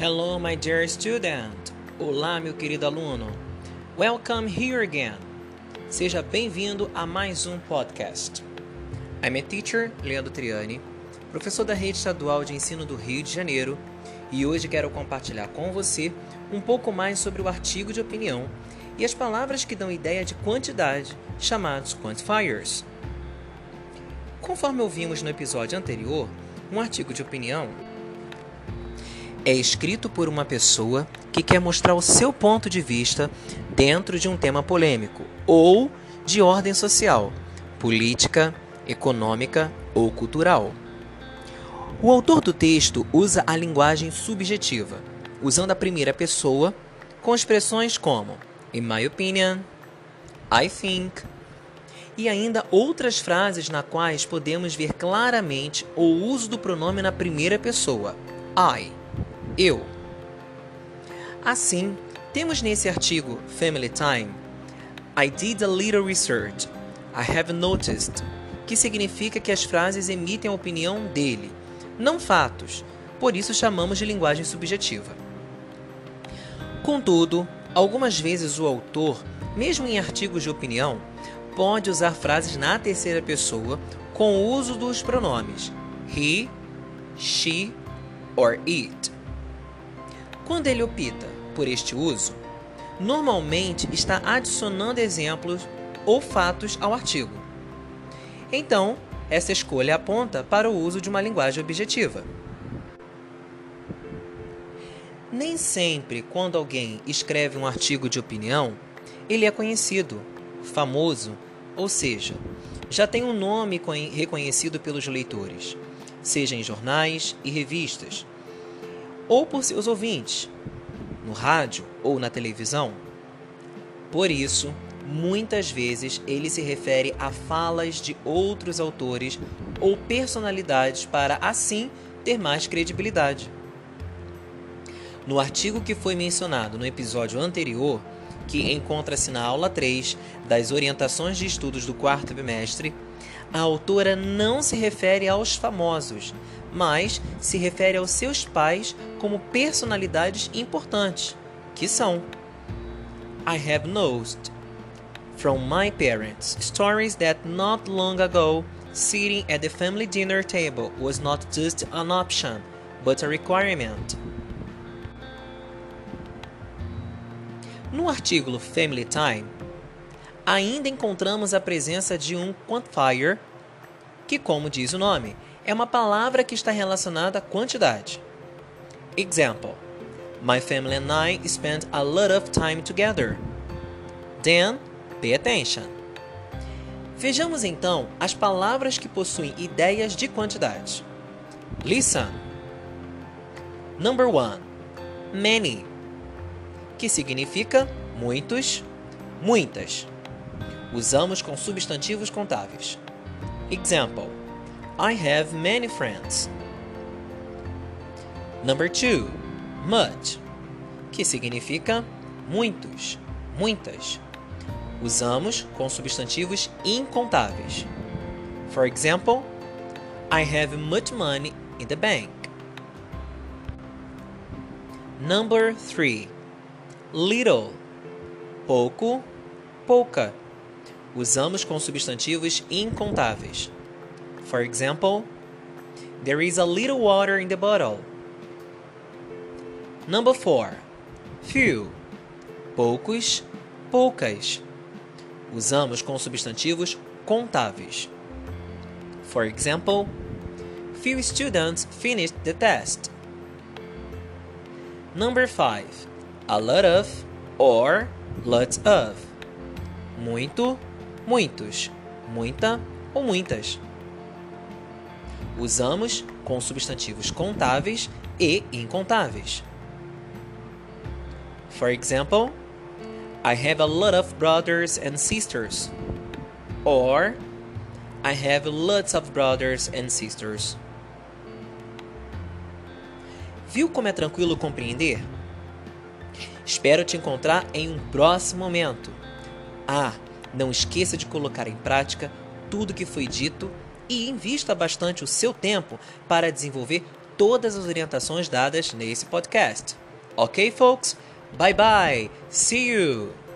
Hello, my dear student. Olá, meu querido aluno. Welcome here again. Seja bem-vindo a mais um podcast. I'm a teacher, Leandro Triani, professor da Rede Estadual de Ensino do Rio de Janeiro, e hoje quero compartilhar com você um pouco mais sobre o artigo de opinião e as palavras que dão ideia de quantidade, chamados quantifiers. Conforme ouvimos no episódio anterior, um artigo de opinião é escrito por uma pessoa que quer mostrar o seu ponto de vista dentro de um tema polêmico ou de ordem social, política, econômica ou cultural. O autor do texto usa a linguagem subjetiva, usando a primeira pessoa com expressões como in my opinion, I think, e ainda outras frases na quais podemos ver claramente o uso do pronome na primeira pessoa, I eu. Assim, temos nesse artigo Family Time I did a little research. I have noticed, que significa que as frases emitem a opinião dele, não fatos, por isso chamamos de linguagem subjetiva. Contudo, algumas vezes o autor, mesmo em artigos de opinião, pode usar frases na terceira pessoa com o uso dos pronomes he, she or it. Quando ele opta por este uso, normalmente está adicionando exemplos ou fatos ao artigo. Então, essa escolha aponta para o uso de uma linguagem objetiva. Nem sempre, quando alguém escreve um artigo de opinião, ele é conhecido, famoso, ou seja, já tem um nome reconhecido pelos leitores, seja em jornais e revistas, ou por seus ouvintes, no rádio ou na televisão. Por isso, muitas vezes ele se refere a falas de outros autores ou personalidades para assim ter mais credibilidade. No artigo que foi mencionado no episódio anterior, que encontra-se na aula 3 das orientações de estudos do quarto bimestre, a autora não se refere aos famosos, mas se refere aos seus pais como personalidades importantes, que são I have noticed from my parents stories that not long ago sitting at the family dinner table was not just an option, but a requirement. No artigo Family Time, ainda encontramos a presença de um quantifier, que, como diz o nome, é uma palavra que está relacionada à quantidade. Example: My family and I spend a lot of time together. Then, pay attention. Vejamos então as palavras que possuem ideias de quantidade. Listen. Number one, many, que significa muitos, muitas. Usamos com substantivos contáveis. Example: I have many friends. Number two, much, que significa muitos, muitas. Usamos com substantivos incontáveis. For example, I have much money in the bank. Number three, little, pouco, pouca. Usamos com substantivos incontáveis. For example, there is a little water in the bottle. Number 4. Few. Poucos, poucas. Usamos com substantivos contáveis. For example, few students finished the test. Number 5. A lot of or lots of. Muito, muitos, muita ou muitas usamos com substantivos contáveis e incontáveis. For example, I have a lot of brothers and sisters. Or, I have lots of brothers and sisters. Viu como é tranquilo compreender? Espero te encontrar em um próximo momento. Ah, não esqueça de colocar em prática tudo que foi dito e invista bastante o seu tempo para desenvolver todas as orientações dadas nesse podcast. Ok, folks? Bye bye. See you.